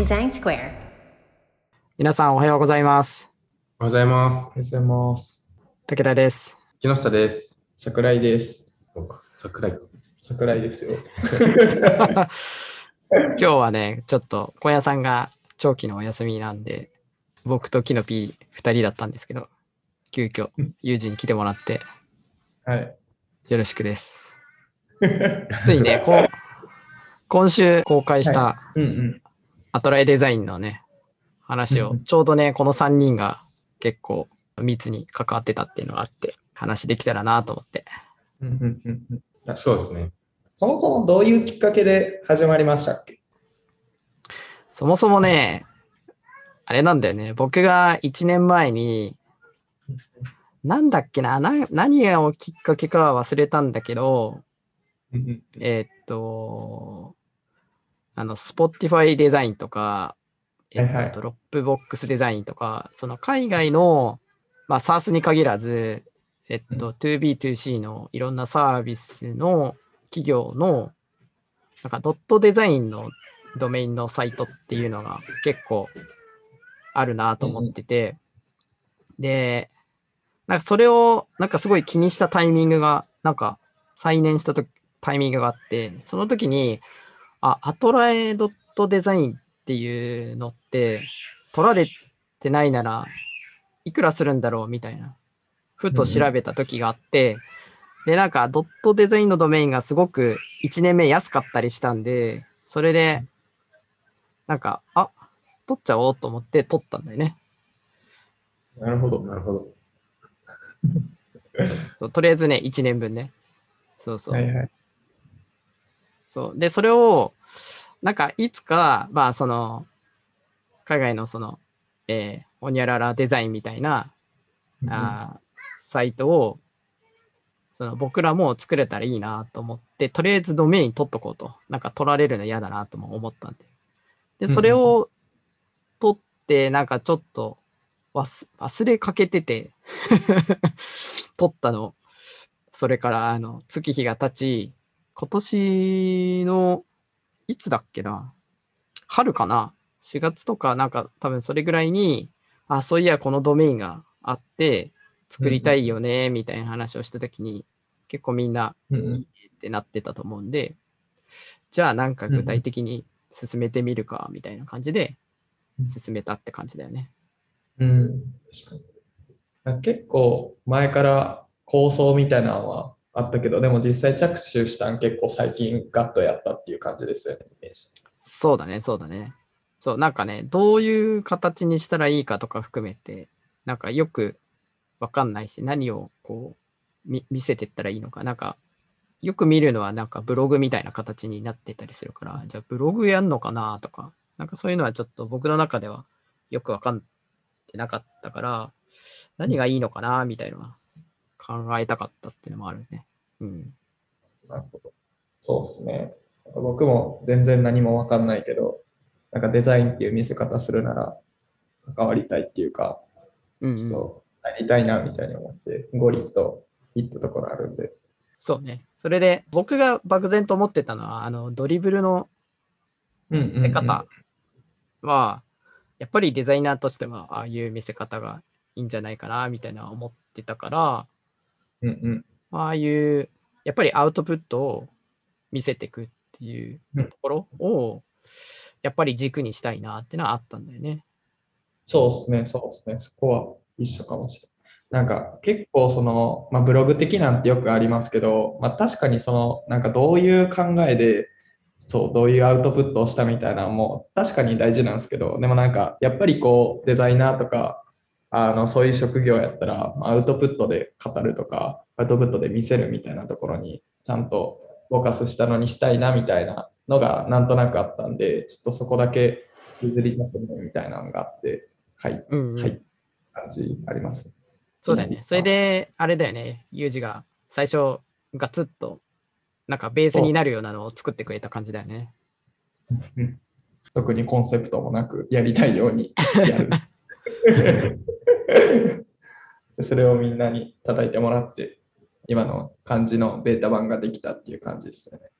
Design Square. 皆さんおはようございます。おはようございます。おはようございます。武田です。木下です。桜井です。そうか、桜井。桜井ですよ。今日はね、ちょっと小屋さんが長期のお休みなんで、僕とキノピー2人だったんですけど、急遽、ユージに来てもらって、はい。よろしくです。ついにね、こう今週公開したうんうん。アトライデザインのね、話をう、んちょうどね、この3人が結構密に関わってたっていうのがあって、話できたらなと思って。うんうんうんうんそうですね。そもそもどういうきっかけで始まりましたっけ？そもそもね、あれなんだよね。僕が1年前に、なんだっけな、な何がきっかけかは忘れたんだけど、えーっと、あの、Spotify デザインとか、えっと、はいはい。 Dropbox デザインとか、その海外の、まあ、 SaaS に限らず、えっと、 toB toC のいろんなサービスの企業の、なんかドットデザインのドメインのサイトっていうのが結構あるなと思ってて、で、なんかそれをなんかすごい気にしたタイミングが、なんか再燃したとタイミングがあって、その時に、あ、アトラエドットデザインっていうのって取られてないならいくらするんだろうみたいな、ふと調べた時があって、で、なんかドットデザインのドメインがすごく1年目安かったりしたんで、それで、なんか、あ、取っちゃおうと思って取ったんだよね。なるほど。なるほど。そうとりあえずね、1年分ね。そうそう。はいはい。そう。で、それを、なんか、いつか、まあ、その、海外のその、えー、おにゃららデザインみたいな、あーサイトを、その、僕らも作れたらいいなと思って、とりあえずドメイン取っとこうと。なんか、取られるの嫌だなとも思ったんで。で、それを取って、なんかちょっと忘、忘れかけてて、取ったの。それから、あの、月日が経ち、今年の、いつだっけな？春かな ?4 月とか、なんか多分それぐらいに、あ、そういや、このドメインがあって、作りたいよね、みたいな話をしたときに、結構みんな、うんうんいいねってなってたと思うんで、じゃあなんか具体的に進めてみるか、みたいな感じでうん進めたって感じだよね。うん。確結構前から構想みたいなのはあったけど、でも実際着手したん結構最近ガッとやったっていう感じですよね、そうだね、そうだね。そう、なんかね、どういう形にしたらいいかとか含めて、なんかよくわかんないし、何をこう、見せてったらいいのか、なんか、よく見るのはなんかブログみたいな形になってたりするから、じゃあブログやんのかなとか、なんかそういうのはちょっと僕の中ではよくわかってなかったから、何がいいのかなみたいな考えたかったっていうのもあるね。うん。なるほど。そうですね。僕も全然何もわかんないけど、なんかデザインっていう見せ方するなら関わりたいっていうか、うん、うん。ちょっとやりたいなみたいに思って、ゴリッといったところあるんで。そうね。それで僕が漠然と思ってたのは、あの、ドリブルのうんうん、見せ方は、やっぱりデザイナーとしては、ああいう見せ方がいいんじゃないかな、みたいな思ってたから、うんうん。ああいう、やっぱりアウトプットを見せていくっていううんところを、やっぱり軸にしたいなってのはあったんだよね。そうですね、そうですね。そこは一緒かもしれない。なんか結構その、まあ、ブログ的なんてよくありますけど、まあ、確かにその、なんかどういう考えで、そう、どういうアウトプットをしたみたいなのも確かに大事なんですけど、でもなんかやっぱりこうデザイナーとか、あの、そういう職業やったら、まあアウトプットで語るとか、アウトプットで見せるみたいなところにちゃんとフォーカスしたのにしたいなみたいなのがなんとなくあったんで、ちょっとそこだけ譲りたくないみたいなのがあって、はい、うん、うん。はい、感じあります。そうだよね。それで、あれだよね。ユージが最初、ガツッと、なんかベースになるようなのを作ってくれた感じだよね。うん特にコンセプトもなくやりたいようにやる。で それをみんなに叩いてもらって、今の感じのベータ版ができたっていう感じですよね。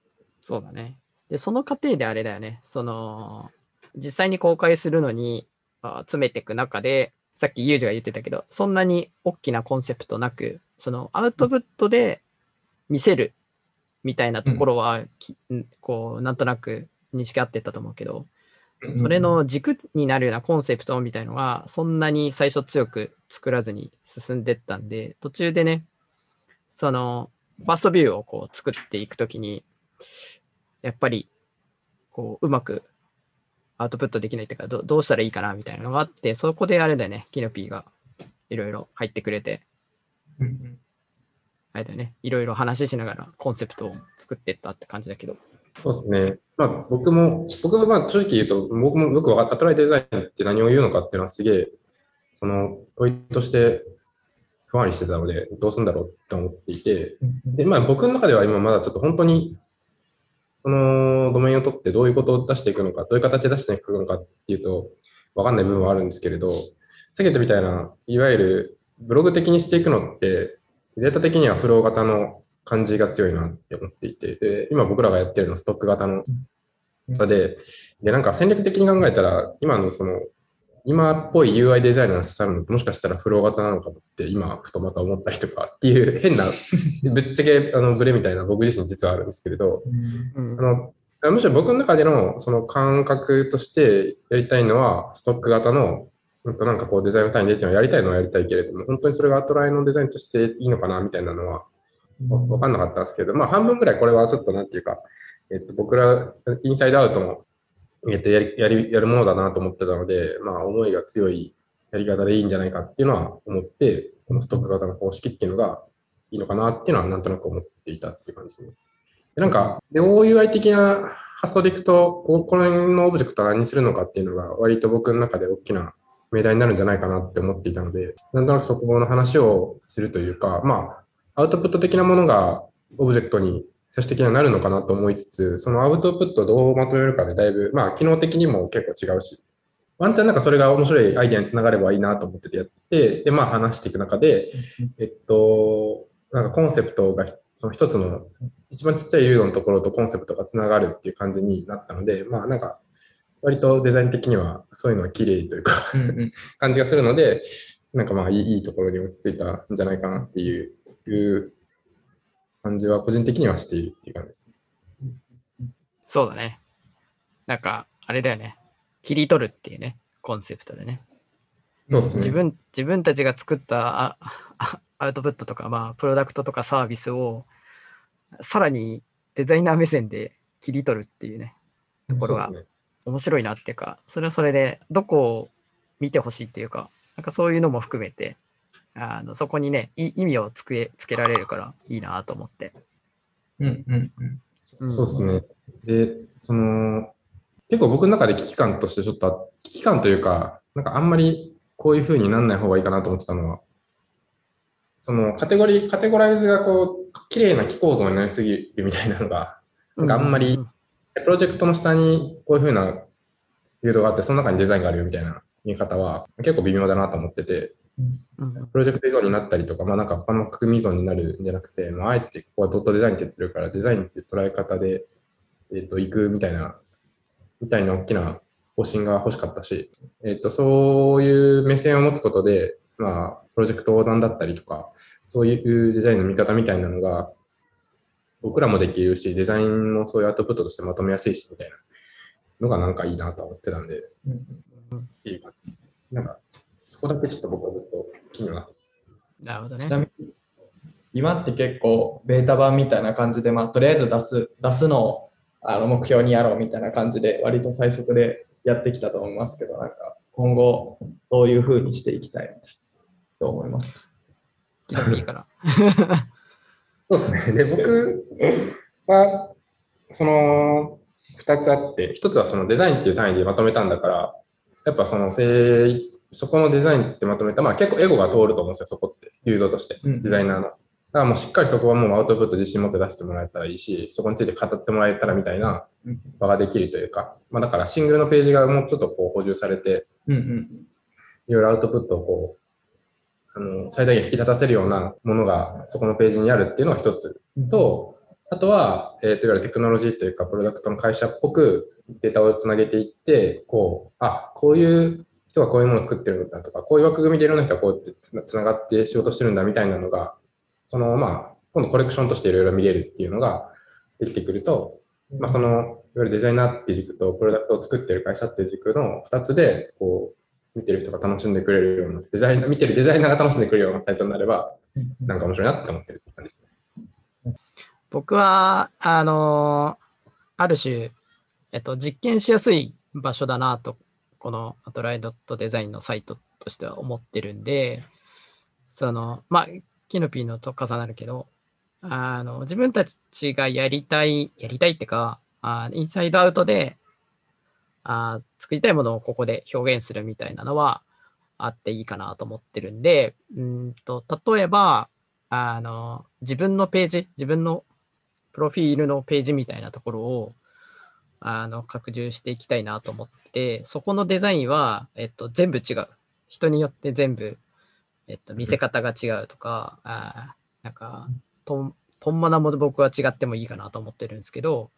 そうだね。で、その過程であれだよね。その、実際に公開するのにあ詰めていく中で、さっきユージが言ってたけど、そんなに大きなコンセプトなく、そのアウトプットで見せるみたいなところは、きこう、なんとなく認識合ってたと思うけど、それの軸になるようなコンセプトみたいのが、そんなに最初強く作らずに進んでったんで、途中でね、その、ファーストビューをこう作っていくときに、やっぱり、こう、うまくアウトプットできないっていうかど、どうしたらいいかなみたいなのがあって、そこであれだよね、キノピーがいろいろ入ってくれて、あれだよね、いろいろ話ししながらコンセプトを作っていったって感じだけど。そうですね。まあ僕も、僕はまあ正直言うと、僕もよくわかった、アトライデザインって何を言うのかっていうのはすげえ、その問いとして不安にしてたので、どうするんだろうって思っていて、うんで、まあ僕の中では今まだちょっと本当に、そのドメインを取ってどういうことを出していくのか、どういう形で出していくのかっていうと、わかんない部分はあるんですけれど、さっき言ったみたいな、いわゆるブログ的にしていくのって、データ的にはフロー型の感じが強いなって思っていて、で今僕らがやってるのはストック型の型で、で、なんか戦略的に考えたら、今のその、今っぽい UI デザイナーが刺さるのもしかしたらフロー型なのかもって今、ふとまた思ったりとかっていう 変な、ぶっちゃけあのブレみたいな僕自身実はあるんですけれど、うん。あのむしろ僕の中でのその感覚としてやりたいのは、ストック型の、なんかこうデザインの単位でっていうのはやりたいのはやりたいけれども、本当にそれがアトライのデザインとしていいのかなみたいなのはわかんなかったんですけど、まあ半分ぐらいこれはちょっとなんていうか、えっと、僕らインサイドアウトの、えっと、やりやりやるものだなと思ってたので、まあ思いが強いやり方でいいんじゃないかっていうのは思って、このストック型の方式っていうのがいいのかなっていうのはなんとなく思っていたっていう感じですね。でなんか、で OUI 的な発想でいくと、ここの辺のオブジェクトは何にするのかっていうのが割と僕の中で大きな命題になるんじゃないかなって思っていたので、なんとなくそこの話をするというか、まあ、アウトプット的なものがオブジェクトに最終的にはなるのかなと思いつつ、そのアウトプットをどうまとめるかでだいぶ、まあ、機能的にも結構違うし、ワンチャンなんかそれが面白いアイデアにつながればいいなと思っててやってて、で、まあ話していく中で、えっと、なんかコンセプトが、その一つの、一番ちっちゃい誘導のところとコンセプトがつながるっていう感じになったので、まあなんか、割とデザイン的にはそういうのは綺麗というか 感じがするので、なんかまあいいところに落ち着いたんじゃないかなっていういう感じは個人的にはしているっていう感じです。そうだね。なんか、あれだよね。切り取るっていうね、コンセプトでね。そうですね。自分自分たちが作ったああ アウトプットとか、まあ、プロダクトとかサービスをさらにデザイナー目線で切り取るっていうね、ところが面白いなっていうか、それはそれでどこを見てほしいっていうか、なんかそういうのも含めて、あのそこにね、い意味をつけつけられるからいいなと思って。うんうんうんうんそうですね。で、その、結構僕の中で危機感としてちょっとあ、危機感というか、なんかあんまりこういう風になんない方がいいかなと思ってたのは、そのカテゴリー、カテゴライズがこう、綺麗な気構造になりすぎるみたいなのが、なんかあんまりプロジェクトの下にこういう風な誘導があって、その中にデザインがあるよみたいな見え方は結構微妙だなと思ってて、プロジェクト依存になったりとか、まあなんか他の組依存になるんじゃなくて、まああえてここはドットデザインって言ってるから、デザインっていう捉え方で、えっ、と、行くみたいな、みたいな大きな方針が欲しかったし、えっ、と、そういう目線を持つことで、まあ、プロジェクト横断だったりとか、そういうデザインの見方みたいなのが、僕らもできるし、デザインもそういうアウトプットとしてまとめやすいし、みたいなのがなんかいいなと思ってたんで、うん。いうか、なんか、そこだけちょっと僕はずっと気になってなるほどねち。なみに今って結構ベータ版みたいな感じで、まあ、とりあえず出す出すのをあの目標にやろうみたいな感じで割と最速でやってきたと思いますけどなんか今後どういうふうにしていきたいと思いますか？キノピーから。そうですね。で、僕は、その、二つあって、一つはそのデザインっていう単位でまとめたんだから、やっぱそのせい、そこのデザインってまとめた、まあ結構エゴが通ると思うんですよ、そこって。誘導として、うんデザイナーの。だからもうしっかりそこはもうアウトプット自信持って出してもらえたらいいし、そこについて語ってもらえたらみたいなうん場ができるというか、まあだからシングルのページがもうちょっとこう補充されて、うんうん。いろいろアウトプットをこう、あの、最大限引き立たせるようなものがそこのページにあるっていうのが一つ。と、あとは、えーと、いわゆるテクノロジーというか、プロダクトの会社っぽくデータをつなげていって、こう、あ、こういう人がこういうものを作ってるんだとか、こういう枠組みでいろんな人がこうやってつながって仕事してるんだみたいなのが、その、まあ、今度コレクションとしていろいろ見れるっていうのができてくると、まあ、その、いわゆるデザイナーっていう軸と、プロダクトを作ってる会社っていう軸の2つで、こう、見てる人が楽しんでくれるような、デザイナー、見てるデザイナーが楽しんでくれるようなサイトになれば、なんか面白いなって思ってる感じですね。僕は、あのある種、えっと、実験しやすい場所だなと、このアトライドットデザインのサイトとしては思ってるんで、その、まあ、キノピーのと重なるけど、あの、自分たちがやりたい、やりたいってか、あインサイドアウトで、あ作りたいものをここで表現するみたいなのはあっていいかなと思ってるんで、うんと、例えば、あの、自分のページ、自分のプロフィールのページみたいなところを、あの、拡充していきたいなと思って、そこのデザインは、えっと、全部違う。人によって全部、えっと、見せ方が違うとか、あーなんか、とん、とんまなも僕は違ってもいいかなと思ってるんですけど、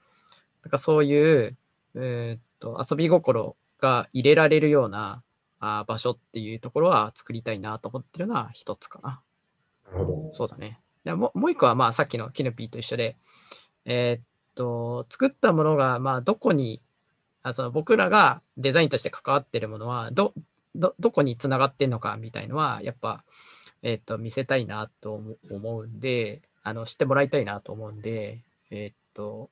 なんかそういう、えーっと、遊び心が入れられるようなあー場所っていうところは作りたいなと思ってるのは一つかな。なるほど。そうだね。でもうもう一個は、まあ、さっきのキノピーと一緒で、えーっと、作ったものが、まあ、どこに、あその僕らがデザインとして関わってるものは、ど、ど、どこにつながってんのかみたいのは、やっぱ、えーっと、見せたいなと思うんで、あの、知ってもらいたいなと思うんで、えーっと、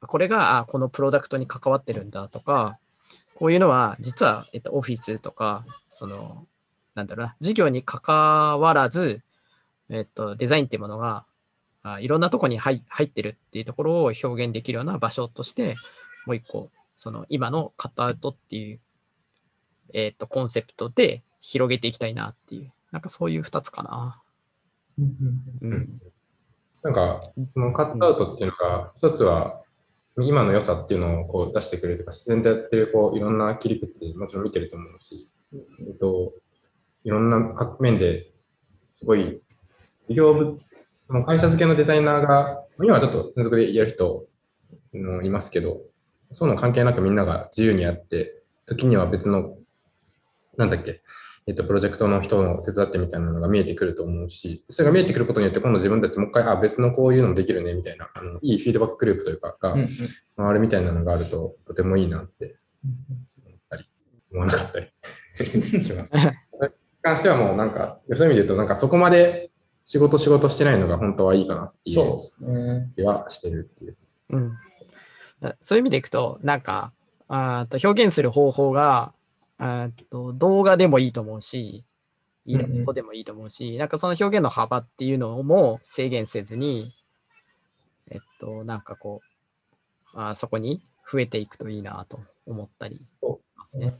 これが、あ、このプロダクトに関わってるんだとか、こういうのは、実は、えっと、オフィスとか、その、なんだろうな、事業に関わらず、えっと、デザインっていうものが、あいろんなとこに入入ってるっていうところを表現できるような場所として、もう一個、その今のカットアウトっていう、えっと、コンセプトで広げていきたいなっていう、なんかそういう二つかな。うん。なんか、そのカットアウトっていうのが、一つは、今の良さっていうのをこう出してくれるとか、自然とやってるこういろんな切り口でもちろん見てると思うし、えっと、いろんな各面ですごい、事業部、その会社付けのデザイナーが、今はちょっと専属でやる人もいますけど、そういうの関係なくみんなが自由にやって、時には別の、なんだっけ、えっと、プロジェクトの人の手伝ってみたいなのが見えてくると思うし、それが見えてくることによって、今度自分たちもう一回、あ、別のこういうのもできるね、みたいな、あのいいフィードバックグループというか、が回るみたいなのがあると、とてもいいなって思ったり、思わなかったりします。関してはもうなんか、そういう意味で言うと、なんかそこまで仕事仕事してないのが本当はいいかなっていうそうですね。気はしてるっていう。うん。だそういう意味でいくと、なんか、あーと表現する方法が、あーと動画でもいいと思うし、イラストでもいいと思うし、なんかその表現の幅っていうのも制限せずに、えっと、なんかこう、あーそこに増えていくといいなと思ったりしますね。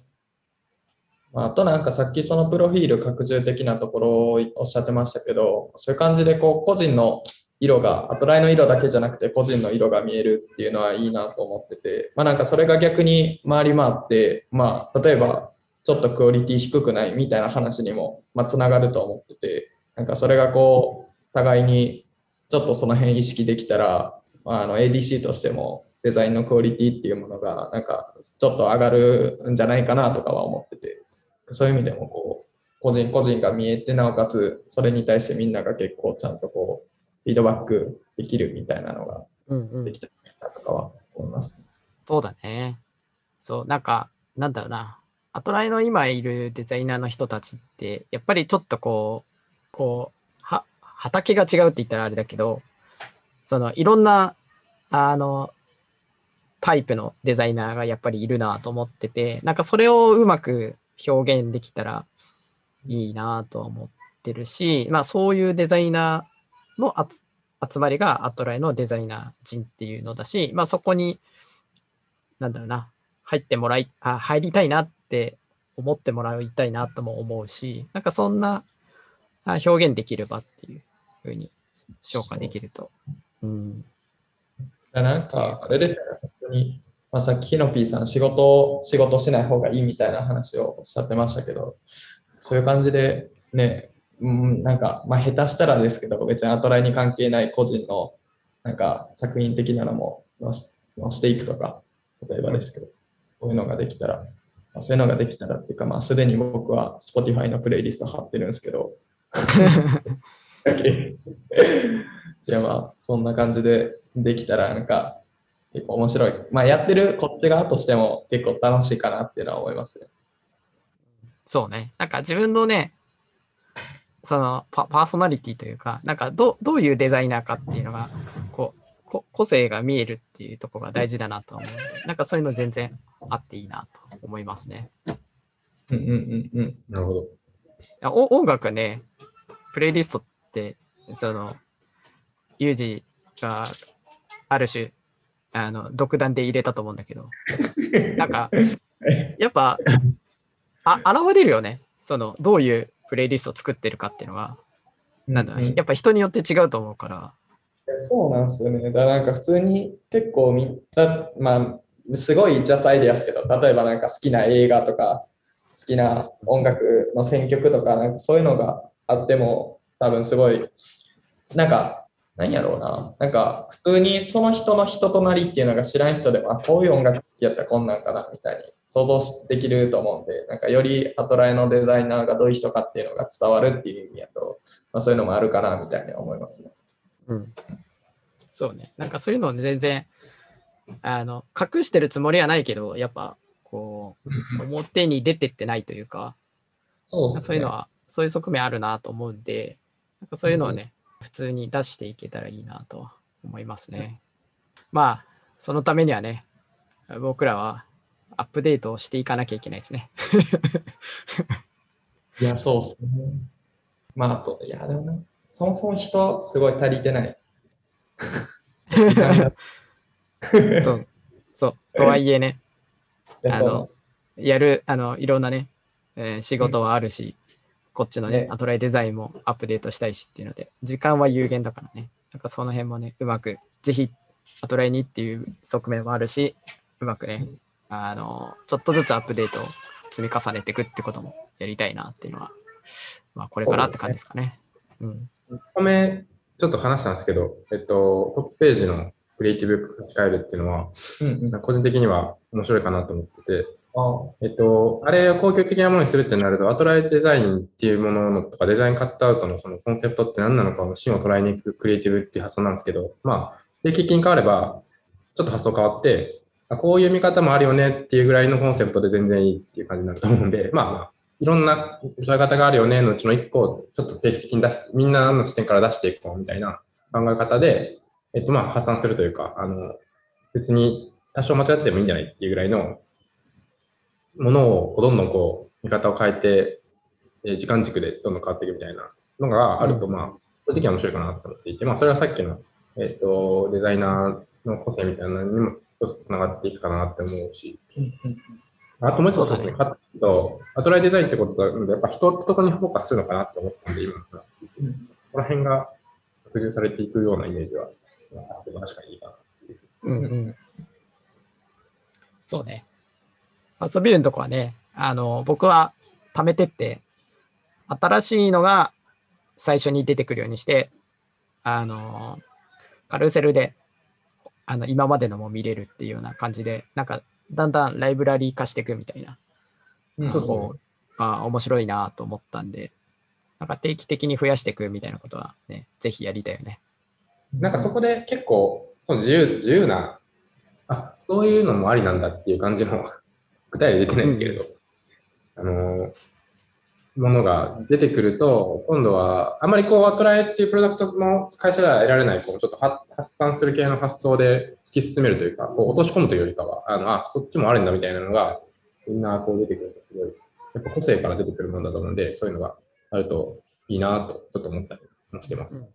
あ、となんかさっきそのプロフィール拡充的なところをおっしゃってましたけど、そういう感じでこう個人の色が、アトライの色だけじゃなくて個人の色が見えるっていうのはいいなと思ってて、まあなんかそれが逆に回り回って、まあ例えばちょっとクオリティ低くないみたいな話にもまあつながると思ってて、なんかそれがこう互いにちょっとその辺意識できたら、まあの ADC としてもデザインのクオリティっていうものがなんかちょっと上がるんじゃないかなとかは思ってて、そういう意味でもこう、個人個人が見えて、なおかつそれに対してみんなが結構ちゃんとこう、フィードバックできるみたいなのがうんうんできたなとかは思います。そうだね。そう、なんか、なんだろうな。アトライの今いるデザイナーの人たちって、やっぱりちょっとこう、こう、は、畑が違うって言ったらあれだけど、その、いろんな、あの、タイプのデザイナーがやっぱりいるなと思ってて、なんかそれをうまく表現できたらいいなと思ってるし、まあそういうデザイナーの集まりがアトライのデザイナー陣っていうのだし、まあそこに、なんだろうな、入ってもらい、あ、入りたいなって思ってもらいたいなとも思うし、なんかそんな表現できる場っていうふうに消化できると。うん。なんか、あれです、本当に、まあ、さっきヒノピーさん、仕事、仕事しない方がいいみたいな話をおっしゃってましたけど、そういう感じで、ね、うん、なんか、まあ、下手したらですけど、別にアトライに関係ない個人の、なんか作品的なのも載していくとか、例えばですけど、そういうのができたら、まあそういうのができたらっていうか、まあ、すでに僕は Spotify のプレイリスト貼ってるんですけど、いやまあ、そんな感じでできたら、なんか、結構面白い。まあ、やってるこっち側としても結構楽しいかなっていうのは思いますね。そうね。なんか自分のね、そのパパーソナリティというか、なんかどどういうデザイナーかっていうのが、こう、こ個性が見えるっていうところが大事だなと思うので、なんかそういうの全然あっていいなと思いますね。うんうんうんうん。なるほど。お音楽ね、プレイリストって、その、ユージがある種、あの、独断で入れたと思うんだけど、なんか、やっぱ、あ、現れるよね。その、どういうプレイリストを作ってるかっていうのが、なんだ、ううやっぱ人によって違うと思うから、そうなんですよね。だなんか普通に結構見た、まあ、すごいジャスアイデアですけど、例えばなんか好きな映画とか、好きな音楽の選曲とか、なんかそういうのがあっても、多分すごい、なんか、何やろうな。なんか普通にその人の人となりっていうのが知らん人でも、あ、こういう音楽やったらこんなんかな、みたいに想像できると思うんで、なんかよりアトライのデザイナーがどういう人かっていうのが伝わるっていう意味やと、まあ、そういうのもあるかな、みたいに思いますね。うん。そうね。なんかそういうの全然、あの、隠してるつもりはないけど、やっぱ、こう、表に出てってないというか、そうね。そういうのは、そういう側面あるなと思うんで、なんかそういうのをね、普通に出していけたらいいなと思いますね。まあ、そのためにはね、僕らはアップデートをしていかなきゃいけないですね。いや、そうですね。まあ、あと、いや、でもな、そもそも人、すごい足りてない。そう。そう。とはいえね、あの、やる、あの、いろんなね、えー仕事はあるし、こっちのねね、アトライデザインもアップデートしたいしっていうので、時間は有限だからね、なんかその辺もね、うまく、ぜひ、アトライにっていう側面もあるし、うまくね、あの、ちょっとずつアップデートを積み重ねていくってこともやりたいなっていうのは、まあ、これからって感じですかね。うん。1個目、ちょっと話したんですけど、えっと、トップページのクリエイティブ書き換えるっていうのは、うんうん。個人的には面白いかなと思ってて、あえっと、あれを公共的なものにするってなると、アトライデザインっていうもののとか、デザインカットアウトのそのコンセプトって何なのかの芯を捉えに行くクリエイティブっていう発想なんですけど、まあ、定期的に変われば、ちょっと発想変わって、あこういう見方もあるよねっていうぐらいのコンセプトで全然いいっていう感じになると思うんで、まあまあ、いろんな捉え方があるよねのうちの一個をちょっと定期的に出して、みんなの視点から出していこうみたいな考え方で、えっとまあ発散するというか、あの、別に多少間違っててもいいんじゃないっていうぐらいのものをどんどんこう見方を変えて、えー時間軸でどんどん変わっていくみたいなのがあると、まあ、正直は面白いかなと思っていて、まあ、それはさっきの、えっ、と、デザイナーの個性みたいなのにも一つ繋がっていくかなって思うし、あともう一つねアトライデザインってことなので、やっぱ人ってところにフォーカスするのかなって思ったんで、今の話聞いてうんこの辺が拡充されていくようなイメージは、あっても確かにいいかなっていう。うんうん。そうね。ファーストビューのとこはね、あの、僕は貯めてって、新しいのが最初に出てくるようにして、あの、カルーセルで、あの、今までのも見れるっていうような感じで、なんか、だんだんライブラリー化していくみたいな、うんそうそうあ面白いなと思ったんで、なんか定期的に増やしていくみたいなことはね、ぜひやりたいよね。なんかそこで結構、その自由、自由な、あ、そういうのもありなんだっていう感じの、具体例出てないですけれど、あの、ものが出てくると、今度は、あまりこう、アトラエっていうプロダクトの会社では得られない、こう、ちょっとは発散する系の発想で突き進めるというか、こう、落とし込むというよりかは、あの、あ、そっちもあるんだみたいなのが、みんなこう出てくると、すごい、やっぱ個性から出てくるものだと思うんで、そういうのがあるといいなと、ちょっと思ったりもしてます。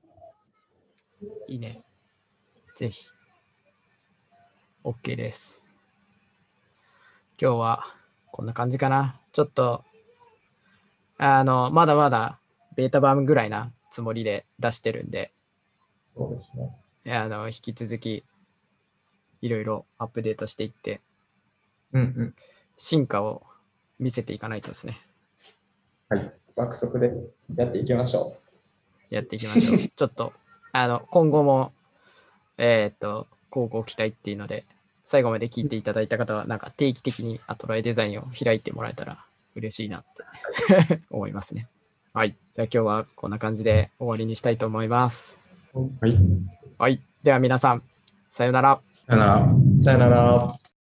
いいね。ぜひ。OK です。今日はこんな感じかな。ちょっと、あの、まだまだベータ版ぐらいなつもりで出してるんで、そうですね。あの、引き続き、いろいろアップデートしていって、うんうん。進化を見せていかないとですね。はい。爆速でやっていきましょやっていきましょう。ちょっと、あの、今後も、えっ、と、こうご期待っていうので、最後まで聞いていただいた方は、なんか定期的にアトライデザインを開いてもらえたら嬉しいなって思いますね。はい。じゃあ今日はこんな感じで終わりにしたいと思います。はい。はい。では皆さん、さようなら。さよなら。さよなら。